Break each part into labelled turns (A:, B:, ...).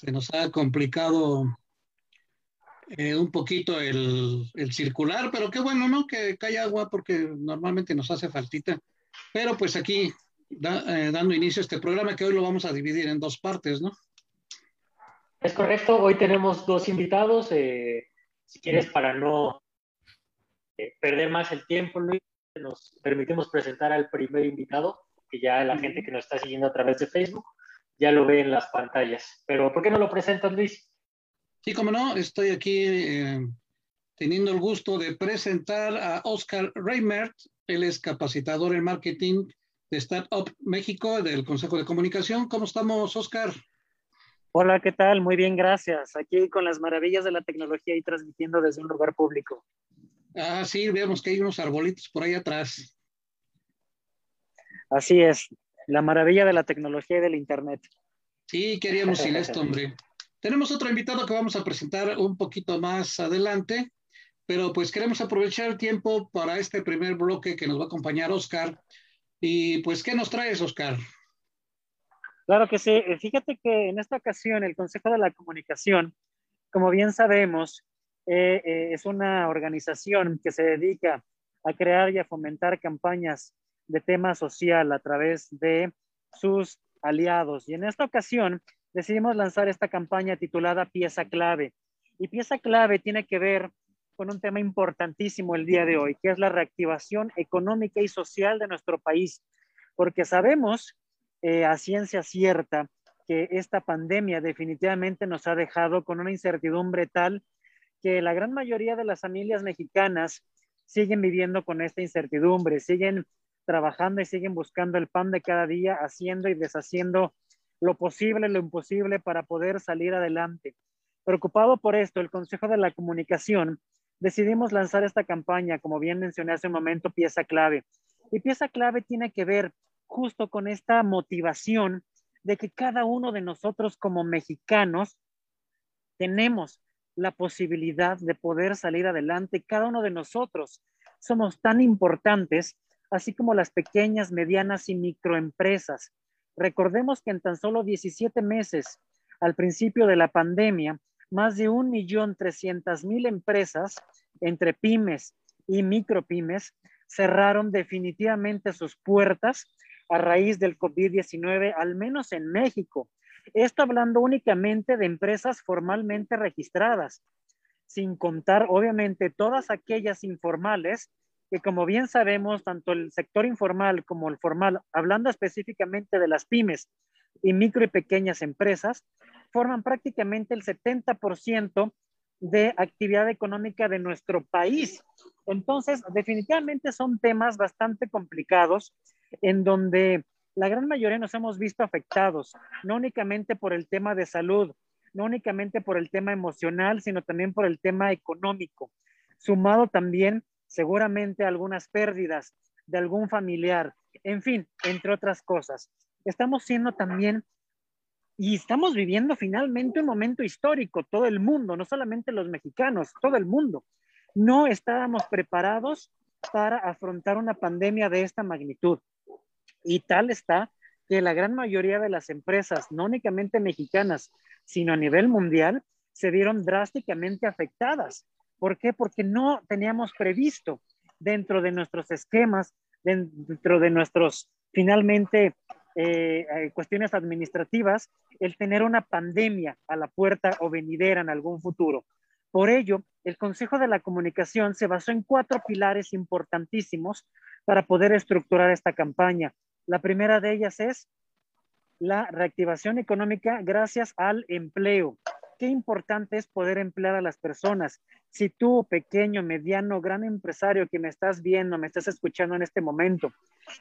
A: se nos ha complicado eh, un poquito el, circular, pero qué bueno, ¿no? Que cae agua porque normalmente nos hace faltita. Pero pues aquí, eh, dando inicio a este programa, que hoy lo vamos a dividir en dos partes, ¿no?
B: Es correcto, hoy tenemos dos invitados. Eh, si quieres, para no perder más el tiempo, Luis, nos permitimos presentar al primer invitado, que ya la gente que nos está siguiendo a través de Facebook ya lo ve en las pantallas. Pero, ¿por qué no lo presentas, Luis?
A: Sí, como no, estoy aquí eh, teniendo el gusto de presentar a Oscar Reimert. Él es capacitador en marketing de Startup México del Consejo de Comunicación. ¿Cómo estamos, Oscar?
C: Hola, ¿qué tal? Muy bien, gracias. Aquí con las maravillas de la tecnología y transmitiendo desde un lugar público.
A: Ah, sí, vemos que hay unos arbolitos por ahí atrás.
C: Así es, la maravilla de la tecnología y del Internet.
A: Sí, queríamos sin esto, hombre. Tenemos otro invitado que vamos a presentar un poquito más adelante, pero pues queremos aprovechar el tiempo para este primer bloque que nos va a acompañar Oscar. Y pues, ¿qué nos traes, Oscar?
C: Claro que sí. Eh, fíjate que en esta ocasión el Consejo de la Comunicación, como bien sabemos, eh, eh, es una organización que se dedica a crear y a fomentar campañas de tema social a través de sus aliados. Y en esta ocasión decidimos lanzar esta campaña titulada Pieza Clave. Y Pieza Clave tiene que ver con un tema importantísimo el día de hoy, que es la reactivación económica y social de nuestro país, porque sabemos eh, a ciencia cierta que esta pandemia definitivamente nos ha dejado con una incertidumbre tal que la gran mayoría de las familias mexicanas siguen viviendo con esta incertidumbre, siguen trabajando y siguen buscando el pan de cada día, haciendo y deshaciendo lo posible, lo imposible para poder salir adelante. Preocupado por esto, el Consejo de la Comunicación decidimos lanzar esta campaña, como bien mencioné hace un momento, pieza clave. Y pieza clave tiene que ver justo con esta motivación de que cada uno de nosotros como mexicanos tenemos la posibilidad de poder salir adelante. Cada uno de nosotros somos tan importantes, así como las pequeñas, medianas y microempresas. Recordemos que en tan solo 17 meses al principio de la pandemia, más de 1.300.000 empresas entre pymes y micropymes cerraron definitivamente sus puertas a raíz del COVID-19, al menos en México. Esto hablando únicamente de empresas formalmente registradas, sin contar obviamente todas aquellas informales que como bien sabemos, tanto el sector informal como el formal, hablando específicamente de las pymes y micro y pequeñas empresas, forman prácticamente el 70% de actividad económica de nuestro país. Entonces, definitivamente son temas bastante complicados en donde la gran mayoría nos hemos visto afectados, no únicamente por el tema de salud, no únicamente por el tema emocional, sino también por el tema económico, sumado también seguramente algunas pérdidas de algún familiar, en fin, entre otras cosas. Estamos siendo también y estamos viviendo finalmente un momento histórico, todo el mundo, no solamente los mexicanos, todo el mundo. No estábamos preparados para afrontar una pandemia de esta magnitud. Y tal está que la gran mayoría de las empresas, no únicamente mexicanas, sino a nivel mundial, se vieron drásticamente afectadas. ¿Por qué? Porque no teníamos previsto dentro de nuestros esquemas, dentro de nuestros, finalmente, eh, eh, cuestiones administrativas, el tener una pandemia a la puerta o venidera en algún futuro. Por ello, el Consejo de la Comunicación se basó en cuatro pilares importantísimos para poder estructurar esta campaña. La primera de ellas es la reactivación económica gracias al empleo. Qué importante es poder emplear a las personas. Si tú, pequeño, mediano, gran empresario que me estás viendo, me estás escuchando en este momento,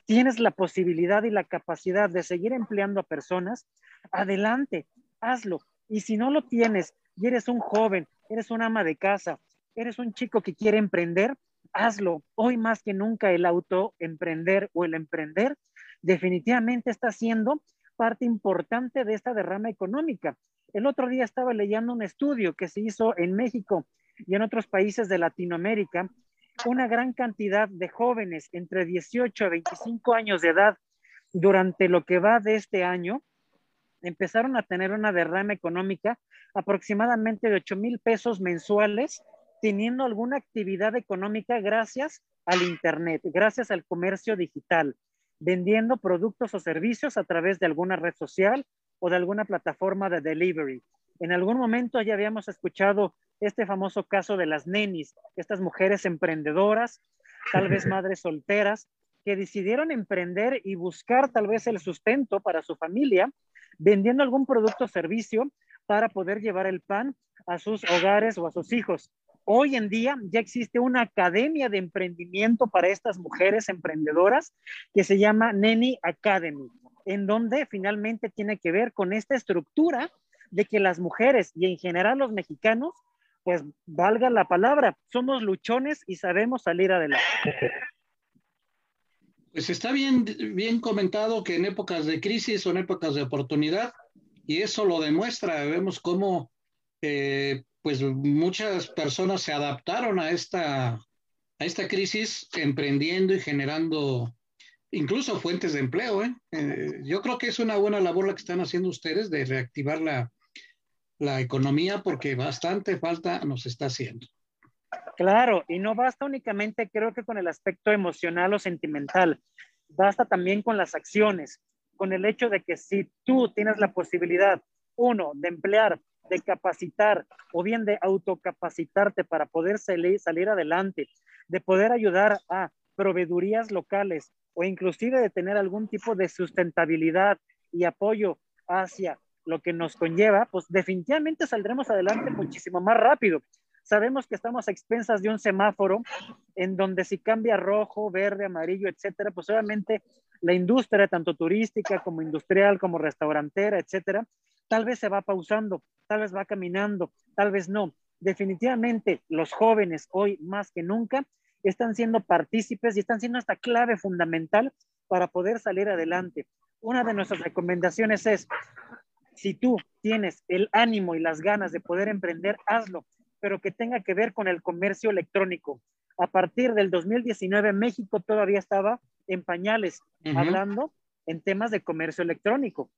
C: tienes la posibilidad y la capacidad de seguir empleando a personas, adelante, hazlo. Y si no lo tienes y eres un joven, eres un ama de casa, eres un chico que quiere emprender, hazlo. Hoy más que nunca el autoemprender o el emprender definitivamente está siendo parte importante de esta derrama económica. El otro día estaba leyendo un estudio que se hizo en México y en otros países de Latinoamérica, una gran cantidad de jóvenes entre 18 a 25 años de edad durante lo que va de este año empezaron a tener una derrama económica aproximadamente de 8 mil pesos mensuales, teniendo alguna actividad económica gracias al Internet, gracias al comercio digital, vendiendo productos o servicios a través de alguna red social o de alguna plataforma de delivery. En algún momento ya habíamos escuchado este famoso caso de las nenis, estas mujeres emprendedoras, tal vez madres solteras, que decidieron emprender y buscar tal vez el sustento para su familia, vendiendo algún producto o servicio para poder llevar el pan a sus hogares o a sus hijos. Hoy en día ya existe una academia de emprendimiento para estas mujeres emprendedoras que se llama Neni Academy, en donde finalmente tiene que ver con esta estructura de que las mujeres y en general los mexicanos, pues valga la palabra, somos luchones y sabemos salir adelante.
A: Pues está bien, bien comentado que en épocas de crisis son épocas de oportunidad y eso lo demuestra. Vemos cómo eh, pues muchas personas se adaptaron a esta, a esta crisis emprendiendo y generando incluso fuentes de empleo. ¿eh? Eh, yo creo que es una buena labor la que están haciendo ustedes de reactivar la, la economía porque bastante falta nos está haciendo.
C: Claro, y no basta únicamente, creo que con el aspecto emocional o sentimental, basta también con las acciones, con el hecho de que si tú tienes la posibilidad, uno, de emplear, de capacitar o bien de autocapacitarte para poder salir, salir adelante, de poder ayudar a proveedurías locales o inclusive de tener algún tipo de sustentabilidad y apoyo hacia lo que nos conlleva, pues definitivamente saldremos adelante muchísimo más rápido. Sabemos que estamos a expensas de un semáforo en donde si cambia rojo, verde, amarillo, etcétera, pues obviamente la industria, tanto turística como industrial, como restaurantera, etcétera, tal vez se va pausando, tal vez va caminando, tal vez no. Definitivamente los jóvenes hoy más que nunca están siendo partícipes y están siendo esta clave fundamental para poder salir adelante. Una de nuestras recomendaciones es, si tú tienes el ánimo y las ganas de poder emprender, hazlo pero que tenga que ver con el comercio electrónico. A partir del 2019, México todavía estaba en pañales, hablando en temas de comercio electrónico.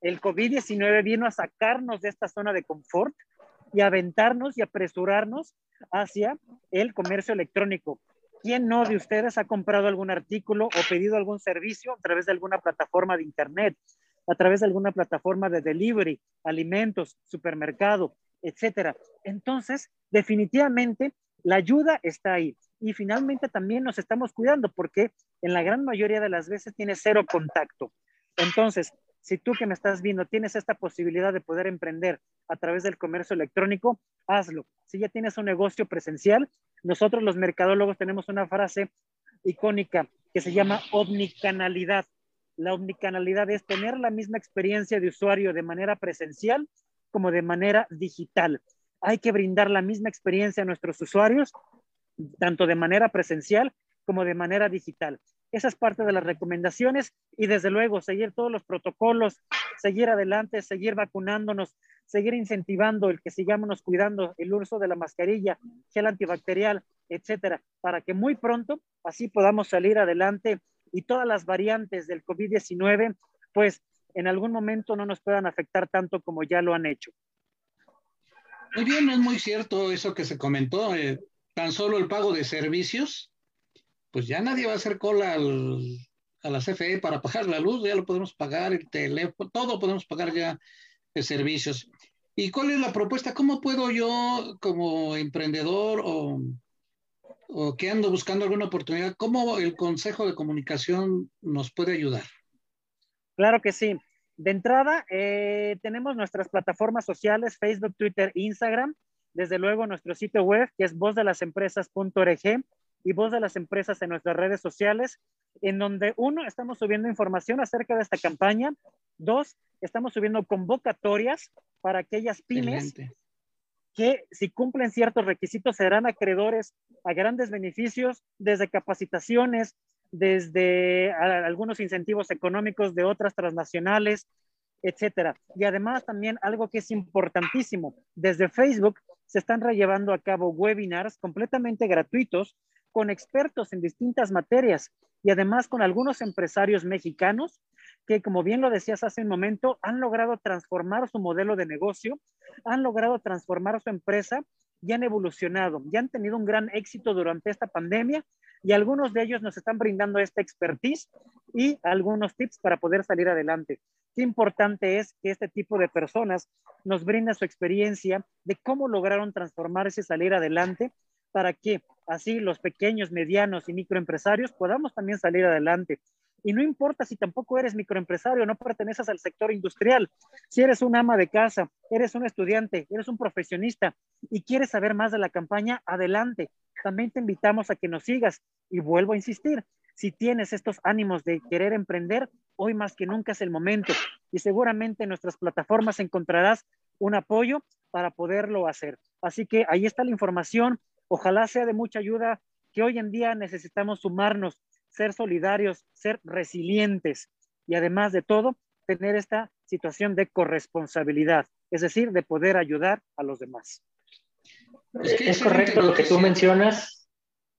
C: El COVID-19 vino a sacarnos de esta zona de confort y aventarnos y apresurarnos hacia el comercio electrónico. ¿Quién no de ustedes ha comprado algún artículo o pedido algún servicio a través de alguna plataforma de Internet, a través de alguna plataforma de delivery, alimentos, supermercado, etcétera. Entonces, definitivamente, la ayuda está ahí. Y finalmente también nos estamos cuidando porque en la gran mayoría de las veces tiene cero contacto. Entonces, si tú que me estás viendo tienes esta posibilidad de poder emprender a través del comercio electrónico, hazlo. Si ya tienes un negocio presencial, nosotros los mercadólogos tenemos una frase icónica que se llama omnicanalidad. La omnicanalidad es tener la misma experiencia de usuario de manera presencial como de manera digital. Hay que brindar la misma experiencia a nuestros usuarios, tanto de manera presencial como de manera digital. Esa es parte de las recomendaciones y desde luego seguir todos los protocolos, seguir adelante, seguir vacunándonos, seguir incentivando el que sigamos cuidando el uso de la mascarilla, gel antibacterial, etcétera, para que muy pronto así podamos salir adelante y todas las variantes del COVID-19 pues en algún momento no nos puedan afectar tanto como ya lo han hecho.
A: Muy bien, es muy cierto eso que se comentó. Eh, tan solo el pago de servicios, pues ya nadie va a hacer cola a la CFE para pagar la luz, ya lo podemos pagar, el teléfono, todo podemos pagar ya de servicios. ¿Y cuál es la propuesta? ¿Cómo puedo yo como emprendedor o, o que ando buscando alguna oportunidad, cómo el Consejo de Comunicación nos puede ayudar?
C: Claro que sí. De entrada, eh, tenemos nuestras plataformas sociales, Facebook, Twitter, Instagram. Desde luego, nuestro sitio web, que es vozdelasempresas.org y voz de las empresas en nuestras redes sociales, en donde, uno, estamos subiendo información acerca de esta campaña. Dos, estamos subiendo convocatorias para aquellas pymes que si cumplen ciertos requisitos serán acreedores a grandes beneficios, desde capacitaciones, desde algunos incentivos económicos de otras transnacionales, etcétera. Y además también algo que es importantísimo, desde Facebook se están llevando a cabo webinars completamente gratuitos con expertos en distintas materias y además con algunos empresarios mexicanos que, como bien lo decías hace un momento, han logrado transformar su modelo de negocio, han logrado transformar su empresa y han evolucionado, y han tenido un gran éxito durante esta pandemia y algunos de ellos nos están brindando esta expertise y algunos tips para poder salir adelante. Qué importante es que este tipo de personas nos brinden su experiencia de cómo lograron transformarse y salir adelante para que así los pequeños, medianos y microempresarios podamos también salir adelante. Y no importa si tampoco eres microempresario, no perteneces al sector industrial. Si eres un ama de casa, eres un estudiante, eres un profesionista y quieres saber más de la campaña, adelante. También te invitamos a que nos sigas. Y vuelvo a insistir, si tienes estos ánimos de querer emprender, hoy más que nunca es el momento. Y seguramente en nuestras plataformas encontrarás un apoyo para poderlo hacer. Así que ahí está la información. Ojalá sea de mucha ayuda que hoy en día necesitamos sumarnos ser solidarios, ser resilientes y además de todo, tener esta situación de corresponsabilidad, es decir, de poder ayudar a los demás.
B: Es, correcto lo que tú mencionas.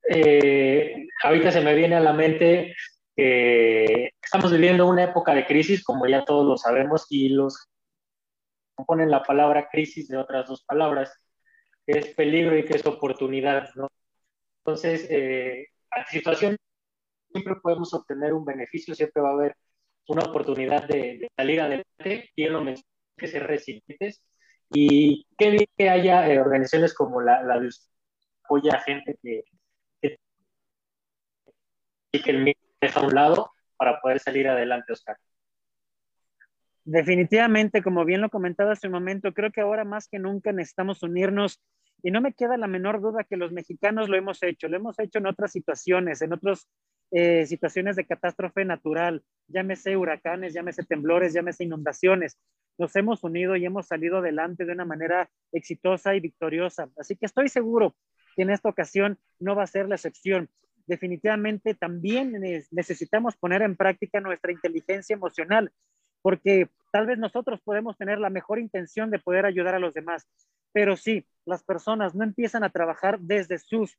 B: Eh, ahorita se me viene a la mente que estamos viviendo una época de crisis, como ya todos lo sabemos, y los ponen la palabra crisis de otras dos palabras, que es peligro y que es oportunidad, ¿no? Entonces, eh, la situación siempre podemos obtener un beneficio, siempre va a haber una oportunidad de, salir adelante, y lo que ser resilientes. Y qué bien que haya eh, organizaciones como la, la de apoya a gente que, que, que el miedo deja a un lado para poder salir adelante, Oscar.
C: Definitivamente, como bien lo comentaba hace un momento, creo que ahora más que nunca necesitamos unirnos y no me queda la menor duda que los mexicanos lo hemos hecho, lo hemos hecho en otras situaciones, en otras eh, situaciones de catástrofe natural, llámese huracanes, llámese temblores, llámese inundaciones. Nos hemos unido y hemos salido adelante de una manera exitosa y victoriosa. Así que estoy seguro que en esta ocasión no va a ser la excepción. Definitivamente también necesitamos poner en práctica nuestra inteligencia emocional, porque tal vez nosotros podemos tener la mejor intención de poder ayudar a los demás, pero si las personas no empiezan a trabajar desde sus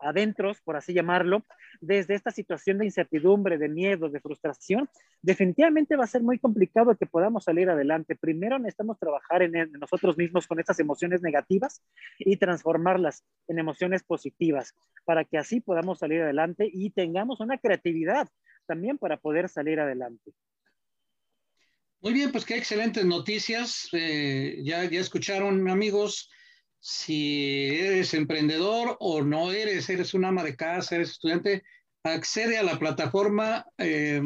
C: adentros, por así llamarlo, desde esta situación de incertidumbre, de miedo, de frustración, definitivamente va a ser muy complicado que podamos salir adelante. Primero necesitamos trabajar en, nosotros mismos con estas emociones negativas y transformarlas en emociones positivas para que así podamos salir adelante y tengamos una creatividad también para poder salir adelante.
A: Muy bien, pues qué excelentes noticias. Eh, ya, ya escucharon, amigos, si eres emprendedor o no eres, eres un ama de casa, eres estudiante, accede a la plataforma eh,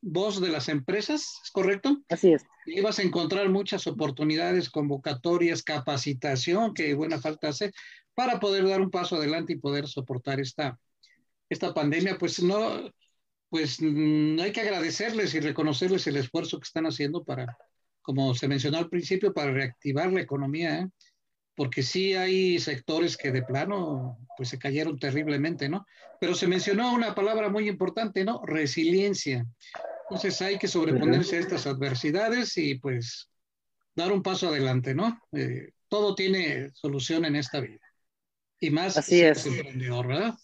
A: Voz de las Empresas, ¿es correcto?
C: Así es.
A: Y vas a encontrar muchas oportunidades, convocatorias, capacitación, que buena falta hace, para poder dar un paso adelante y poder soportar esta, esta pandemia. Pues no, pues no hay que agradecerles y reconocerles el esfuerzo que están haciendo para, como se mencionó al principio, para reactivar la economía. ¿eh? porque sí hay sectores que de plano pues se cayeron terriblemente, ¿no? Pero se mencionó una palabra muy importante, ¿no? Resiliencia. Entonces hay que sobreponerse a estas adversidades y pues dar un paso adelante, ¿no? Eh, todo tiene solución en esta vida. Y más
C: Así es. emprendedor, ¿verdad?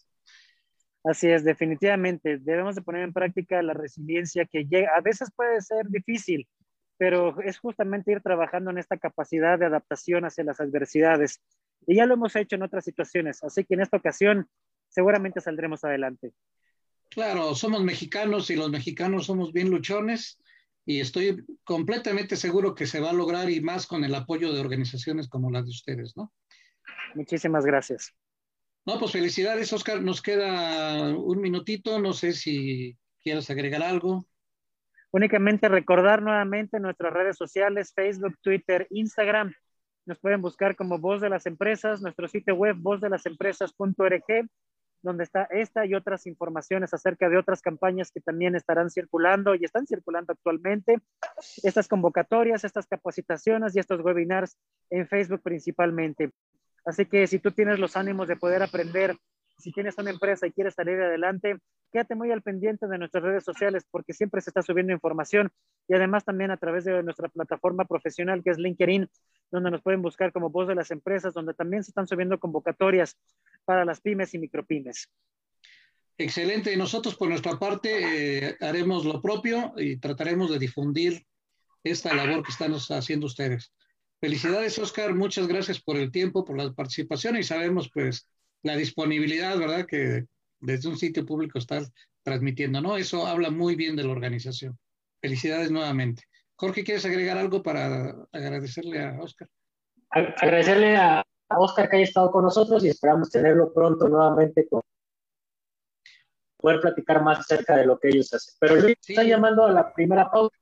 C: Así es, definitivamente. Debemos de poner en práctica la resiliencia que llega. A veces puede ser difícil, pero es justamente ir trabajando en esta capacidad de adaptación hacia las adversidades. Y ya lo hemos hecho en otras situaciones, así que en esta ocasión seguramente saldremos adelante.
A: Claro, somos mexicanos y los mexicanos somos bien luchones y estoy completamente seguro que se va a lograr y más con el apoyo de organizaciones como las de ustedes, ¿no?
C: Muchísimas gracias.
A: No, pues felicidades, Oscar. Nos queda un minutito, no sé si quieres agregar algo.
C: Únicamente recordar nuevamente nuestras redes sociales, Facebook, Twitter, Instagram. Nos pueden buscar como Voz de las Empresas, nuestro sitio web vozdelasempresas.org, donde está esta y otras informaciones acerca de otras campañas que también estarán circulando y están circulando actualmente. Estas convocatorias, estas capacitaciones y estos webinars en Facebook principalmente. Así que si tú tienes los ánimos de poder aprender, si tienes una empresa y quieres salir adelante, quédate muy al pendiente de nuestras redes sociales porque siempre se está subiendo información y además también a través de nuestra plataforma profesional que es LinkedIn, donde nos pueden buscar como voz de las empresas, donde también se están subiendo convocatorias para las pymes y micropymes.
A: Excelente. Nosotros por nuestra parte eh, haremos lo propio y trataremos de difundir esta labor que están haciendo ustedes. Felicidades, Oscar. Muchas gracias por el tiempo, por la participación y sabemos pues la disponibilidad, ¿verdad? Que desde un sitio público estás transmitiendo, ¿no? Eso habla muy bien de la organización. Felicidades nuevamente. Jorge, ¿quieres agregar algo para agradecerle a Oscar?
B: Agradecerle a Oscar que haya estado con nosotros y esperamos tenerlo pronto nuevamente con poder platicar más acerca de lo que ellos hacen. Pero Luis está llamando a la primera pausa.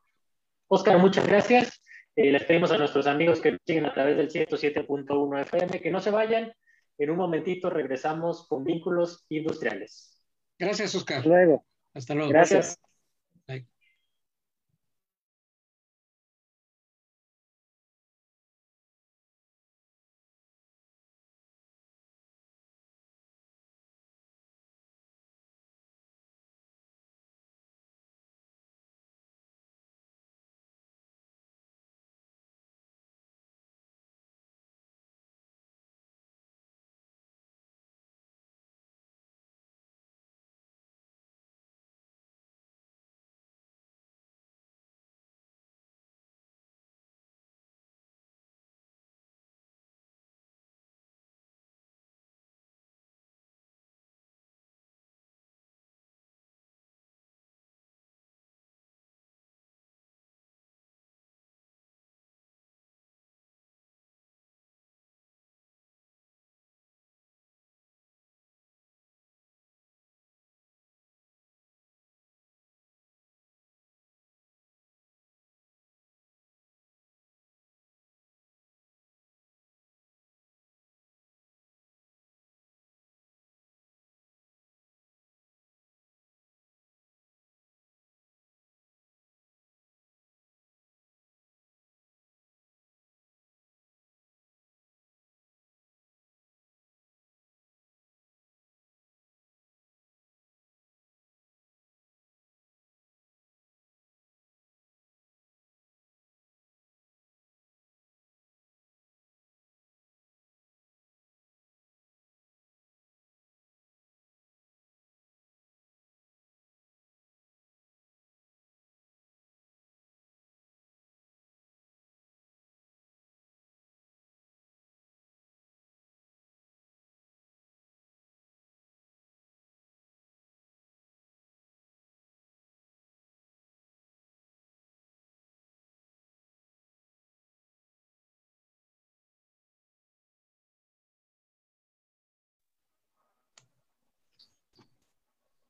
B: Oscar, muchas gracias. Eh, les pedimos a nuestros amigos que nos siguen a través del 107.1 FM que no se vayan. En un momentito regresamos con vínculos industriales.
A: Gracias, Oscar.
C: Hasta luego.
A: Hasta luego.
C: Gracias.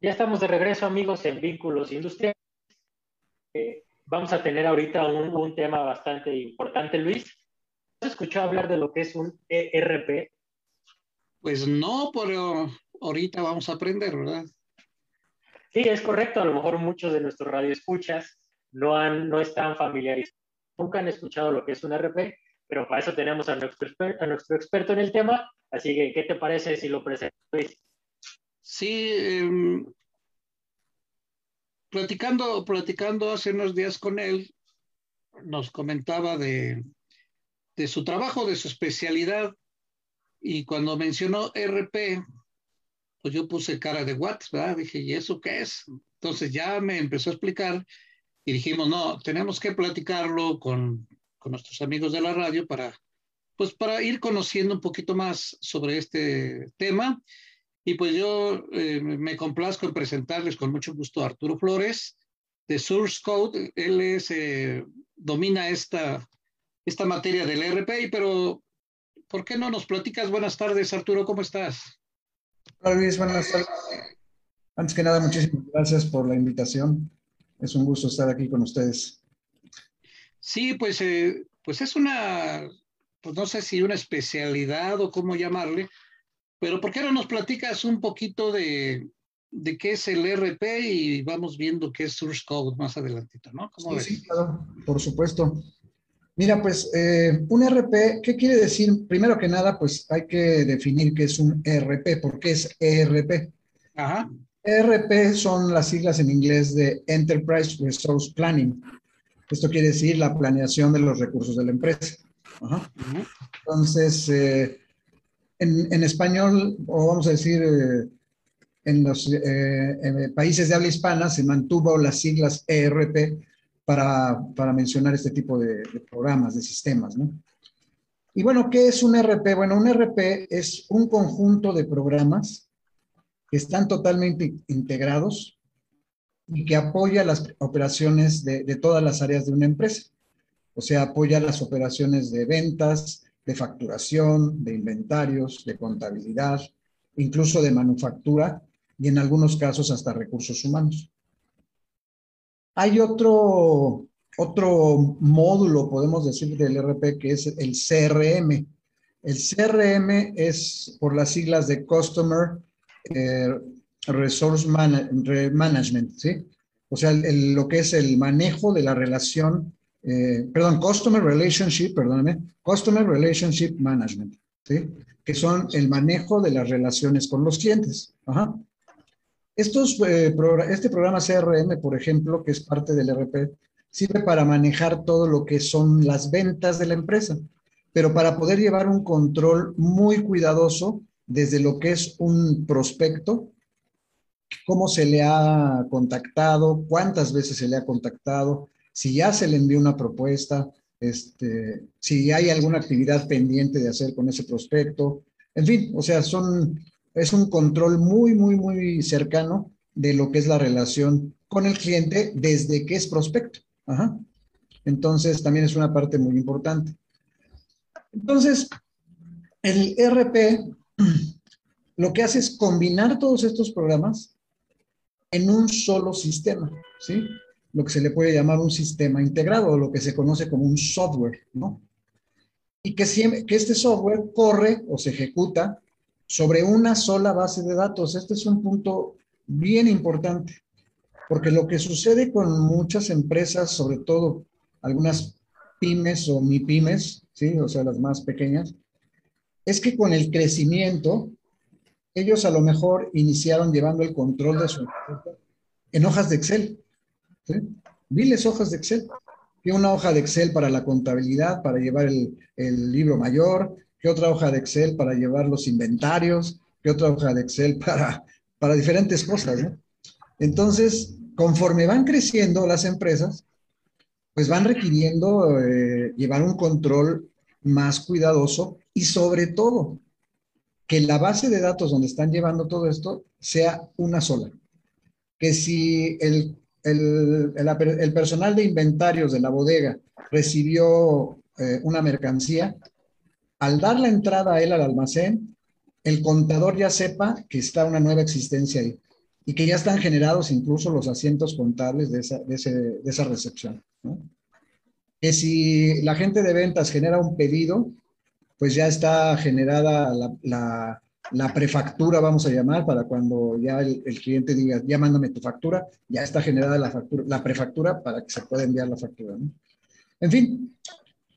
B: Ya estamos de regreso, amigos, en Vínculos Industriales. Eh, vamos a tener ahorita un, tema bastante importante, Luis. ¿Has escuchado hablar de lo que es un ERP?
A: Pues no, pero ahorita vamos a aprender, ¿verdad?
B: Sí, es correcto. A lo mejor muchos de nuestros radioescuchas no, han, no están familiarizados, nunca han escuchado lo que es un ERP, pero para eso tenemos a nuestro, a nuestro experto en el tema. Así que, ¿qué te parece si lo presento, Luis?
A: Sí, em, platicando, platicando hace unos días con él, nos comentaba de, de su trabajo, de su especialidad, y cuando mencionó RP, pues yo puse cara de what, ¿verdad? Dije, ¿y eso qué es? Entonces ya me empezó a explicar y dijimos, no, tenemos que platicarlo con, con nuestros amigos de la radio para, pues para ir conociendo un poquito más sobre este tema y pues yo eh, me complazco en presentarles con mucho gusto a Arturo Flores de Source Code. Él es, eh, domina esta, esta materia del RPI, pero ¿por qué no nos platicas? Buenas tardes, Arturo, ¿cómo estás?
D: Hola Luis, buenas tardes. Antes que nada, muchísimas gracias por la invitación. Es un gusto estar aquí con ustedes.
A: Sí, pues, eh, pues es una, pues no sé si una especialidad o cómo llamarle, pero ¿por qué no nos platicas un poquito de, de qué es el RP y vamos viendo qué es Source Code más adelantito, ¿no?
D: Sí, sí, claro, por supuesto. Mira, pues eh, un RP, ¿qué quiere decir? Primero que nada, pues hay que definir qué es un ERP, ¿por qué es ERP? Ajá. ERP son las siglas en inglés de Enterprise Resource Planning. Esto quiere decir la planeación de los recursos de la empresa. Ajá. Entonces, eh, en, español, o vamos a decir, eh, en los eh, países de habla hispana se mantuvo las siglas ERP para, mencionar este tipo de, programas, de sistemas, ¿no? Y bueno, ¿qué es un ERP? Bueno, un ERP es un conjunto de programas que están totalmente integrados y que apoya las operaciones de, de todas las áreas de una empresa. O sea, apoya las operaciones de ventas, de facturación, de inventarios, de contabilidad, incluso de manufactura y en algunos casos hasta recursos humanos. Hay otro, otro módulo, podemos decir, del RP que es el CRM. El CRM es por las siglas de Customer eh, Resource Management, ¿sí? O sea, lo que es el manejo de la relación, eh, perdón, Customer Relationship, perdóname, Customer Relationship Management, ¿sí? Que son el manejo de las relaciones con los clientes. Ajá. Estos, eh, este programa CRM, por ejemplo, que es parte del RP, sirve para manejar todo lo que son las ventas de la empresa, pero para poder llevar un control muy cuidadoso desde lo que es un prospecto, cómo se le ha contactado, cuántas veces se le ha contactado, si ya se le envió una propuesta, este, si hay alguna actividad pendiente de hacer con ese prospecto, en fin, o sea, son es un control muy, muy, muy cercano de lo que es la relación con el cliente desde que es prospecto. Entonces, también es una parte muy importante. Entonces, el RP lo que hace es combinar todos estos programas en un solo sistema, ¿sí? Lo que se le puede llamar un sistema integrado, o lo que se conoce como un software, ¿no? Y que, que este software corre o se ejecuta sobre una sola base de datos. Este es un punto bien importante, porque lo que sucede con muchas empresas, sobre todo algunas pymes o mi pymes, ¿sí? o sea, las más pequeñas, es que con el crecimiento, ellos a lo mejor iniciaron llevando el control de su en hojas de Excel. ¿Sí? Hojas de Excel. Y una hoja de Excel para la contabilidad, para llevar el, el libro mayor, ¿Qué otra hoja de Excel para llevar los inventarios, ¿Qué otra hoja de Excel para, para diferentes cosas. Entonces, conforme van creciendo las empresas, pues van requiriendo eh, llevar un control más cuidadoso y sobre todo que la base de datos donde están llevando todo esto sea una sola. Que si el, el, el, personal de inventarios de la bodega recibió eh, una mercancía, al dar la entrada a él al almacén, el contador ya sepa que está una nueva existencia ahí y que ya están generados incluso los asientos contables de esa, de esa recepción. Que si la gente de ventas genera un pedido, pues ya está generada la, prefactura, vamos a llamar, para cuando ya el, cliente diga, ya mándame tu factura, ya está generada la, factura, la prefactura para que se pueda enviar la factura. En fin,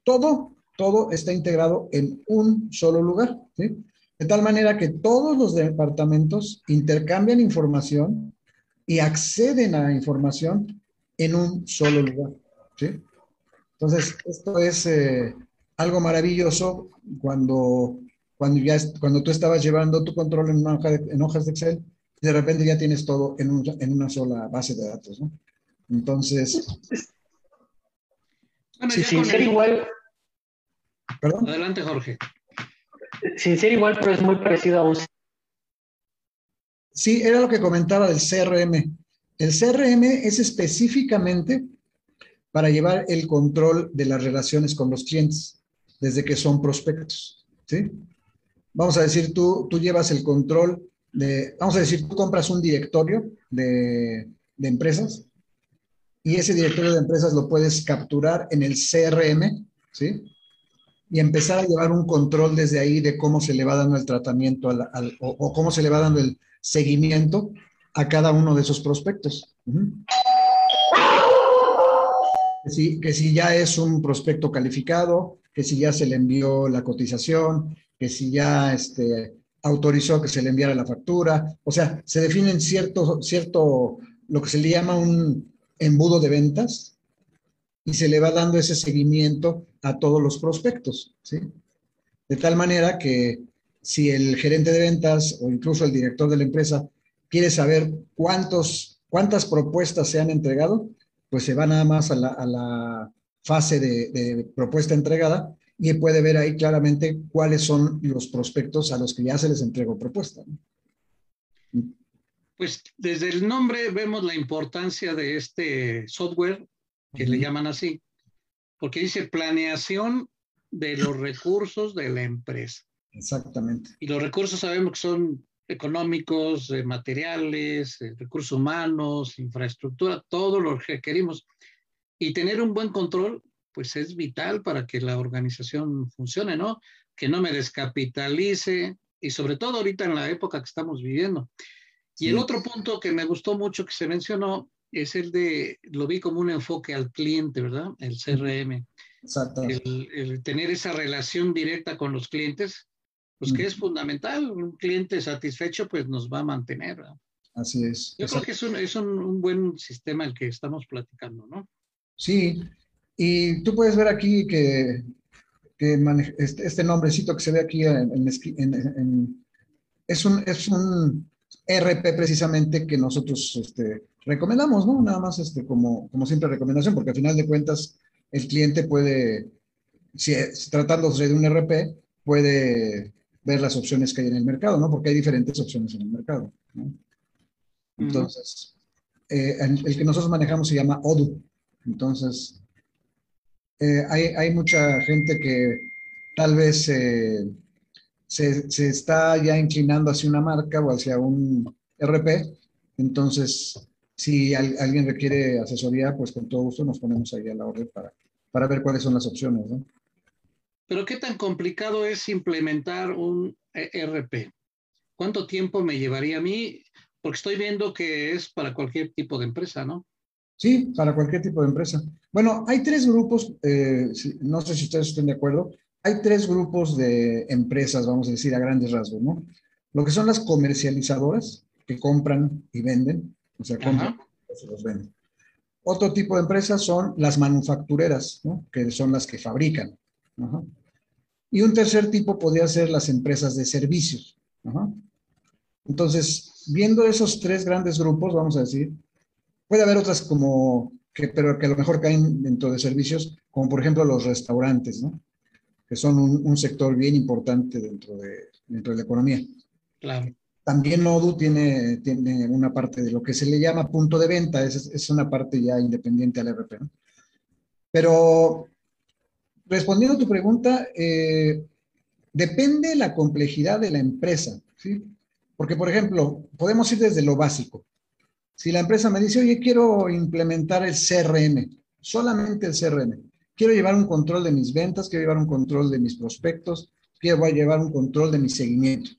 D: todo todo está integrado en un solo lugar. De tal manera que todos los departamentos intercambian información y acceden a información en un solo lugar. Entonces, esto es eh, algo maravilloso cuando, cuando, ya, cuando tú estabas llevando tu control en, una hoja en hojas de Excel, de repente ya tienes todo en, en una sola base de datos, ¿no? Entonces...
B: Bueno, sí, sí, igual,
A: Adelante, Jorge.
B: Sin ser igual, pero es muy parecido a un...
D: Sí, era lo que comentaba del CRM. El CRM es específicamente para llevar el control de las relaciones con los clientes, desde que son prospectos. ¿sí? Vamos a decir, tú, tú llevas el control de, vamos a decir, tú compras un directorio de, de empresas y ese directorio de empresas lo puedes capturar en el CRM, ¿sí? y empezar a llevar un control desde ahí de cómo se le va dando el tratamiento al, o, cómo se le va dando el seguimiento a cada uno de esos prospectos. que, si, que si ya es un prospecto calificado, que si ya se le envió la cotización, que si ya este, autorizó que se le enviara la factura. O sea, se definen cierto, cierto, lo que se le llama un embudo de ventas, y se le va dando ese seguimiento a todos los prospectos, ¿sí? De tal manera que si el gerente de ventas o incluso el director de la empresa quiere saber cuántos, cuántas propuestas se han entregado, pues se va nada más a la, fase de, propuesta entregada y puede ver ahí claramente cuáles son los prospectos a los que ya se les entregó propuesta.
A: Pues desde el nombre vemos la importancia de este software, que le llaman así, porque dice planeación de los recursos de la empresa.
D: Exactamente.
A: Y los recursos sabemos que son económicos, eh, materiales, eh, recursos humanos, infraestructura, todo lo que requerimos. Y tener un buen control, pues es vital para que la organización funcione, ¿no? Que no me descapitalice y sobre todo ahorita en la época que estamos viviendo. Y el otro punto que me gustó mucho que se mencionó es el de, lo vi como un enfoque al cliente, ¿verdad? El CRM. Exacto. El, tener esa relación directa con los clientes, pues que es fundamental. Un cliente satisfecho, pues nos va a mantener. ¿verdad?
D: Así es.
A: Yo creo que es, un, es un, buen sistema el que estamos platicando, ¿no?
D: Sí, y tú puedes ver aquí que, que este, este, nombrecito que se ve aquí en, en, es, un, es un RP precisamente que nosotros este, recomendamos, ¿no? Nada más este, como, como siempre recomendación, porque al final de cuentas el cliente puede, si tratándose de un RP, puede ver las opciones que hay en el mercado, ¿no? Porque hay diferentes opciones en el mercado, ¿no? Entonces, eh, el, que nosotros manejamos se llama Odoo. Entonces, eh, hay, mucha gente que tal vez eh, se, está ya inclinando hacia una marca o hacia un RP. Entonces, si alguien requiere asesoría, pues con todo gusto nos ponemos ahí a la orden para, para ver cuáles son las opciones. ¿no?
A: Pero ¿qué tan complicado es implementar un ERP? ¿Cuánto tiempo me llevaría a mí? Porque estoy viendo que es para cualquier tipo de empresa, ¿no?
D: Sí, para cualquier tipo de empresa. Bueno, hay tres grupos, eh, no sé si ustedes estén de acuerdo, hay tres grupos de empresas, vamos a decir, a grandes rasgos, ¿no? Lo que son las comercializadoras, que compran y venden, o sea, se los venden. Otro tipo de empresas son las manufactureras, ¿no? que son las que fabrican. Y un tercer tipo podría ser las empresas de servicios. Entonces, viendo esos tres grandes grupos, vamos a decir, puede haber otras como, que, pero que a lo mejor caen dentro de servicios, como por ejemplo los restaurantes, ¿no? que son un, un sector bien importante dentro de, dentro de la economía.
A: Claro.
D: También Odoo tiene, tiene una parte de lo que se le llama punto de venta, es, es una parte ya independiente al RP. ¿no? Pero respondiendo a tu pregunta, eh, depende la complejidad de la empresa, ¿sí? Porque, por ejemplo, podemos ir desde lo básico. Si la empresa me dice, oye, quiero implementar el CRM, solamente el CRM, quiero llevar un control de mis ventas, quiero llevar un control de mis prospectos, quiero llevar un control de mi seguimiento.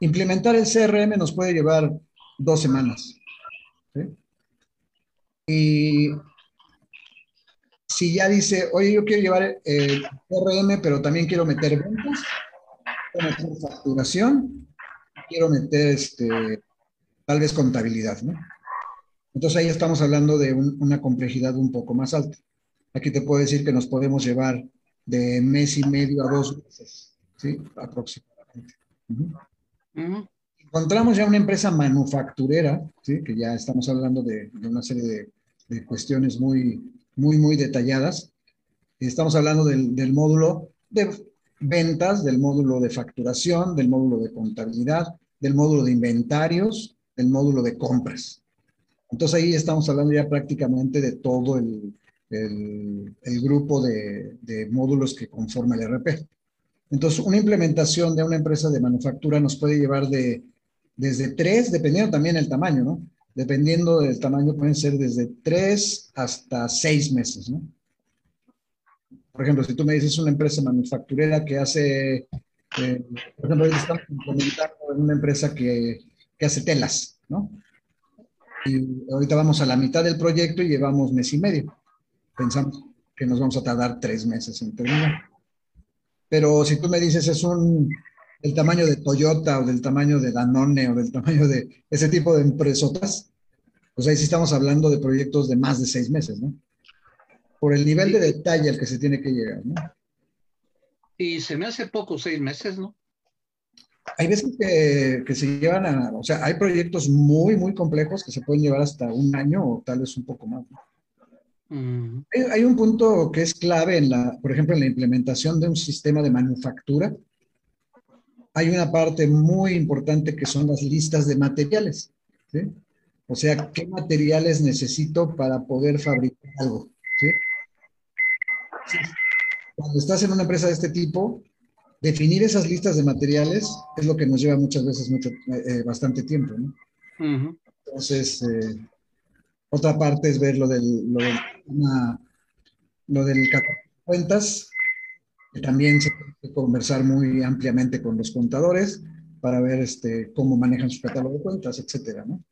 D: Implementar el CRM nos puede llevar dos semanas. Y si ya dice, oye, yo quiero llevar el CRM, pero también quiero meter ventas, quiero meter facturación, quiero meter este, tal vez contabilidad, ¿no? Entonces ahí estamos hablando de una complejidad un poco más alta. Aquí te puedo decir que nos podemos llevar de mes y medio a dos meses, ¿sí? Aproximadamente. Encontramos ya una empresa manufacturera, ¿sí? que ya estamos hablando de, una serie de, cuestiones muy, muy, muy detalladas. Estamos hablando del, del, módulo de ventas, del módulo de facturación, del módulo de contabilidad, del módulo de inventarios, del módulo de compras. Entonces ahí estamos hablando ya prácticamente de todo el, el, el grupo de, de, módulos que conforma el RP. Entonces, una implementación de una empresa de manufactura nos puede llevar de desde tres, dependiendo también del tamaño, ¿no? Dependiendo del tamaño, pueden ser desde tres hasta seis meses, ¿no? Por ejemplo, si tú me dices una empresa manufacturera que hace, eh, por ejemplo, estamos implementando una empresa que, que hace telas, ¿no? Y ahorita vamos a la mitad del proyecto y llevamos mes y medio. Pensamos que nos vamos a tardar tres meses en terminar. Pero si tú me dices es un, el tamaño de Toyota o del tamaño de Danone o del tamaño de ese tipo de empresotas, pues ahí sí estamos hablando de proyectos de más de seis meses, ¿no? Por el nivel de detalle al que se tiene que llegar, ¿no?
A: Y se me hace poco seis meses, ¿no?
D: Hay veces que, se llevan a, o sea, hay proyectos muy, muy complejos que se pueden llevar hasta un año o tal vez un poco más. Mm. Hay, un punto que es clave en la, por ejemplo, en la implementación de un sistema de manufactura. Hay una parte muy importante que son las listas de materiales. O sea, ¿qué materiales necesito para poder fabricar algo? Cuando estás en una empresa de este tipo, definir esas listas de materiales es lo que nos lleva muchas veces mucho, eh, bastante tiempo, ¿no? Entonces, eh, otra parte es ver lo del, lo del, lo del cuentas, que también se puede conversar muy ampliamente con los contadores para ver este, cómo manejan su catálogo de cuentas, etcétera, ¿no?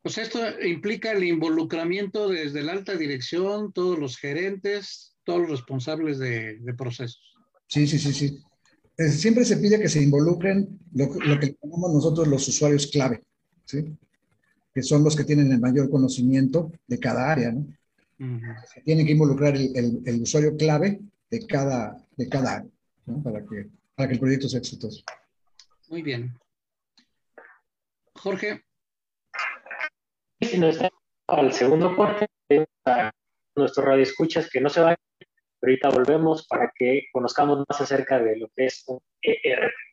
A: Pues esto implica el involucramiento desde la alta dirección, todos los gerentes, todos los responsables de procesos.
D: Sí, sí, sí, sí. siempre se pide que se involucren lo, que llamamos nosotros los usuarios clave, ¿sí? que son los que tienen el mayor conocimiento de cada área. ¿no? Se tiene que involucrar el, usuario clave de cada, de cada área ¿no? para, que, para que el proyecto sea exitoso.
A: Muy bien. Jorge.
B: Si no está al segundo corte, nuestro radio escuchas que no se va ahorita volvemos para que conozcamos más acerca de lo que es un ERP.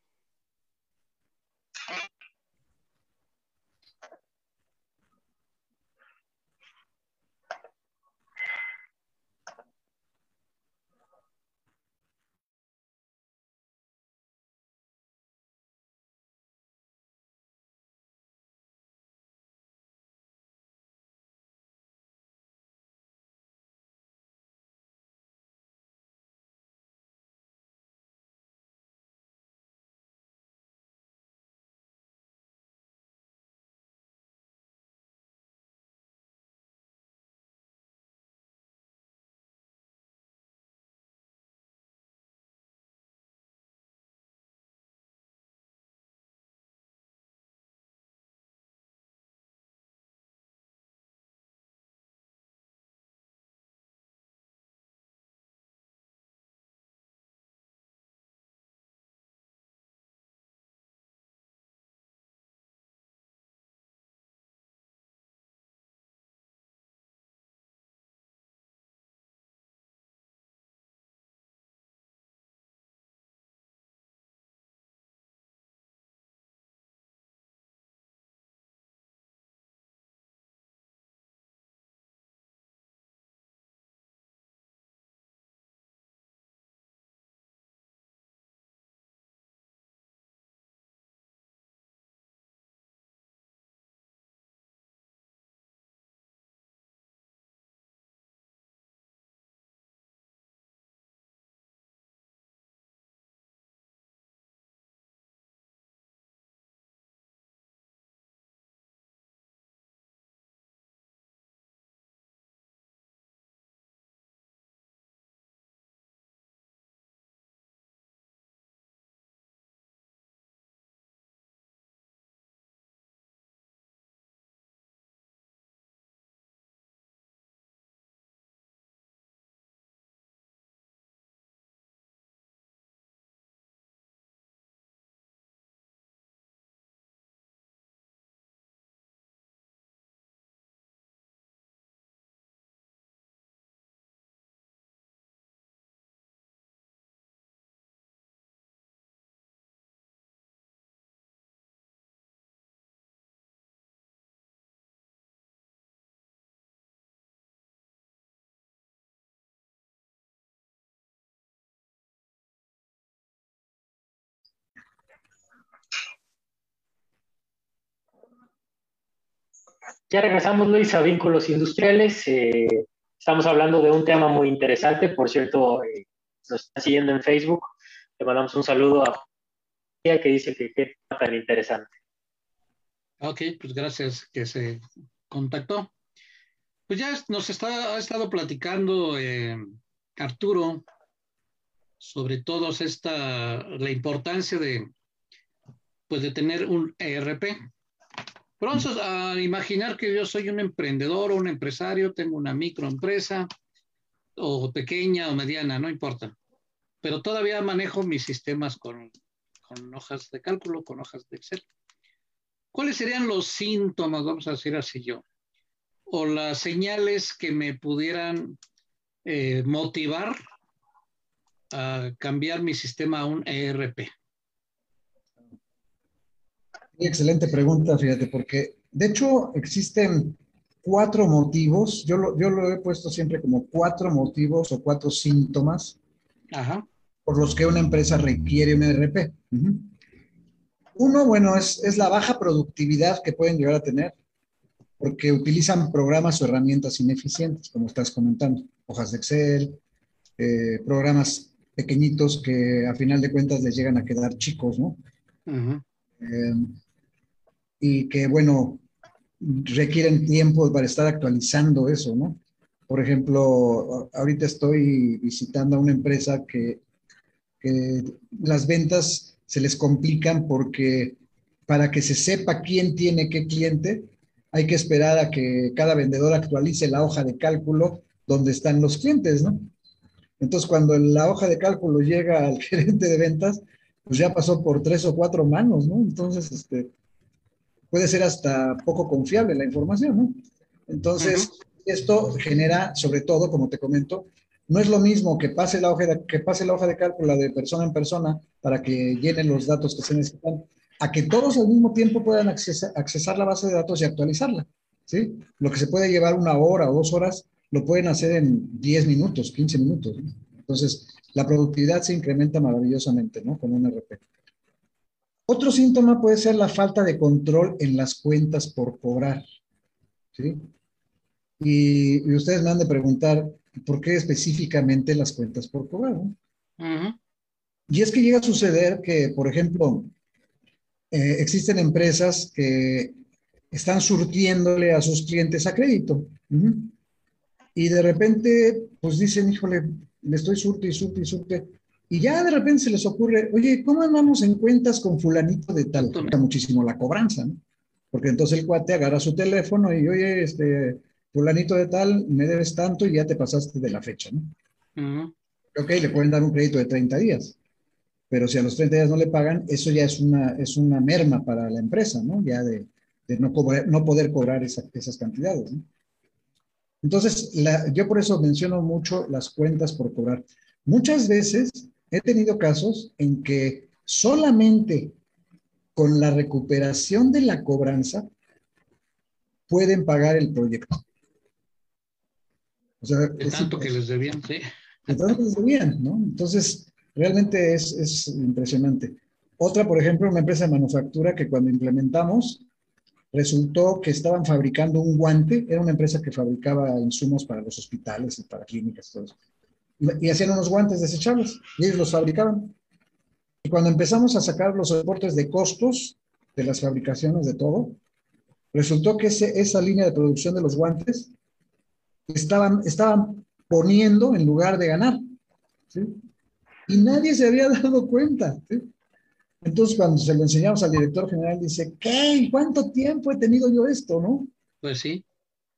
B: Ya regresamos, Luis, a vínculos industriales. Eh, estamos hablando de un tema muy interesante. Por cierto, eh, nos está siguiendo en Facebook. Le mandamos un saludo a que dice que qué tan interesante.
A: Ok, pues gracias que se contactó. Pues ya nos está, ha estado platicando eh, Arturo sobre todo esta, la importancia de, pues de tener un ERP. Vamos a imaginar que yo soy un emprendedor o un empresario, tengo una microempresa o pequeña o mediana, no importa. Pero todavía manejo mis sistemas con, hojas de cálculo, con hojas de Excel. ¿Cuáles serían los síntomas, vamos a decir así yo, o las señales que me pudieran eh, motivar a cambiar mi sistema a un ERP?
D: Excelente pregunta, fíjate, porque de hecho existen cuatro motivos, yo lo, yo lo he puesto siempre como cuatro motivos o cuatro síntomas por los que una empresa requiere un ERP. Uno, bueno, es, es la baja productividad que pueden llegar a tener porque utilizan programas o herramientas ineficientes, como estás comentando, hojas de Excel, eh, programas pequeñitos que a final de cuentas les llegan a quedar chicos, ¿no? Eh, y que, bueno, requieren tiempo para estar actualizando eso, ¿no? Por ejemplo, ahorita estoy visitando a una empresa que, que las ventas se les complican porque para que se sepa quién tiene qué cliente, hay que esperar a que cada vendedor actualice la hoja de cálculo donde están los clientes, ¿no? Entonces, cuando la hoja de cálculo llega al gerente de ventas, pues ya pasó por tres o cuatro manos, ¿no? Entonces, este, puede ser hasta poco confiable la información, ¿no? Entonces, esto genera, sobre todo, como te comento, no es lo mismo que pase la hoja de, que pase la hoja de cálculo de persona en persona para que llenen los datos que se necesitan, a que todos al mismo tiempo puedan accesar, accesar la base de datos y actualizarla. ¿sí? Lo que se puede llevar una hora o dos horas, lo pueden hacer en 10 minutos, 15 minutos. Entonces, la productividad se incrementa maravillosamente ¿no? con un RP. Otro síntoma puede ser la falta de control en las cuentas por cobrar. ¿sí? Y, ustedes me han de preguntar, ¿por qué específicamente las cuentas por cobrar? Y es que llega a suceder que, por ejemplo, eh, existen empresas que están surtiéndole a sus clientes a crédito. Y de repente, pues dicen, híjole, le estoy surte y surte y surte. Y ya de repente se les ocurre, oye, ¿cómo andamos en cuentas con fulanito de tal? Toca muchísimo la cobranza, ¿no? Porque entonces el cuate agarra su teléfono y, oye, este, fulanito de tal, me debes tanto y ya te pasaste de la fecha, ¿no? Ok, le pueden dar un crédito de 30 días pero si a los 30 días no le pagan, eso ya es una, es una merma para la empresa, ¿no? Ya de, de no, no poder cobrar esas cantidades, ¿no? Entonces, yo por eso menciono mucho las cuentas por cobrar. Muchas veces he tenido casos en que solamente con la recuperación de la cobranza pueden pagar el proyecto.
A: O sea, tanto que les debían, sí.
D: De tanto que les debían, ¿no? Entonces, Realmente es, es impresionante. Otra, por ejemplo, una empresa de manufactura que cuando implementamos resultó que estaban fabricando un guante, era una empresa que fabricaba insumos para los hospitales y para clínicas, todo eso. Y, hacían unos guantes desechables y ellos los fabricaban. Y cuando empezamos a sacar los reportes de costos de las fabricaciones de todo, resultó que ese, esa línea de producción de los guantes estaban, estaban poniendo en lugar de ganar. ¿sí? y nadie se había dado cuenta. Entonces, cuando se lo enseñamos al director general, dice, ¿qué? ¿Cuánto tiempo he tenido yo esto, no?
A: Pues sí.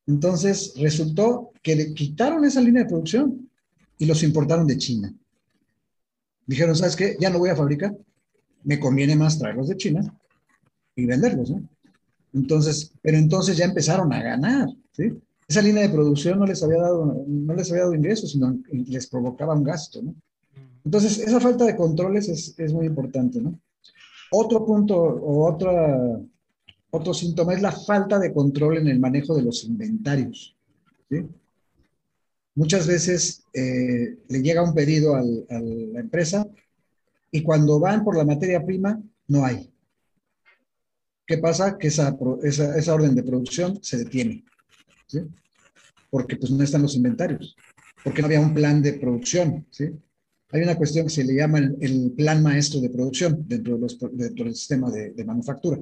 D: Entonces, resultó que le quitaron esa línea de producción y los importaron de China. Dijeron, ¿sabes qué? Ya no voy a fabricar. Me conviene más traerlos de China y venderlos, ¿no? Entonces, pero entonces ya empezaron a ganar, ¿sí? Esa línea de producción no les había dado, no les había dado ingresos, sino les provocaba un gasto, ¿no? Entonces, esa falta de controles es, muy importante, ¿no? Otro punto o otra, otro síntoma es la falta de control en el manejo de los inventarios. ¿sí? Muchas veces eh, le llega un pedido a la empresa y cuando van por la materia prima, no hay. ¿Qué pasa? Que esa, esa, orden de producción se detiene. ¿sí? Porque pues no están los inventarios, porque no había un plan de producción. ¿sí? hay una cuestión que se le llama el, plan maestro de producción dentro, del sistema de, manufactura.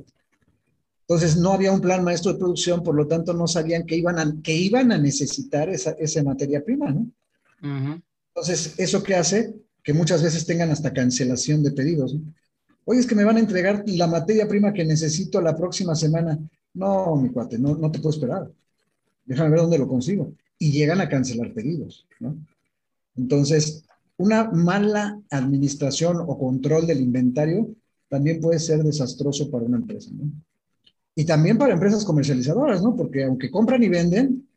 D: Entonces, no había un plan maestro de producción, por lo tanto, no sabían que iban a, que iban a necesitar esa, esa materia prima, ¿no? Entonces, ¿eso qué hace? Que muchas veces tengan hasta cancelación de pedidos. ¿no? Oye, es que me van a entregar la materia prima que necesito la próxima semana. No, mi cuate, no, no te puedo esperar. Déjame ver dónde lo consigo. Y llegan a cancelar pedidos, ¿no? Entonces, una mala administración o control del inventario también puede ser desastroso para una empresa, ¿no? Y también para empresas comercializadoras, ¿no? Porque aunque compran y venden,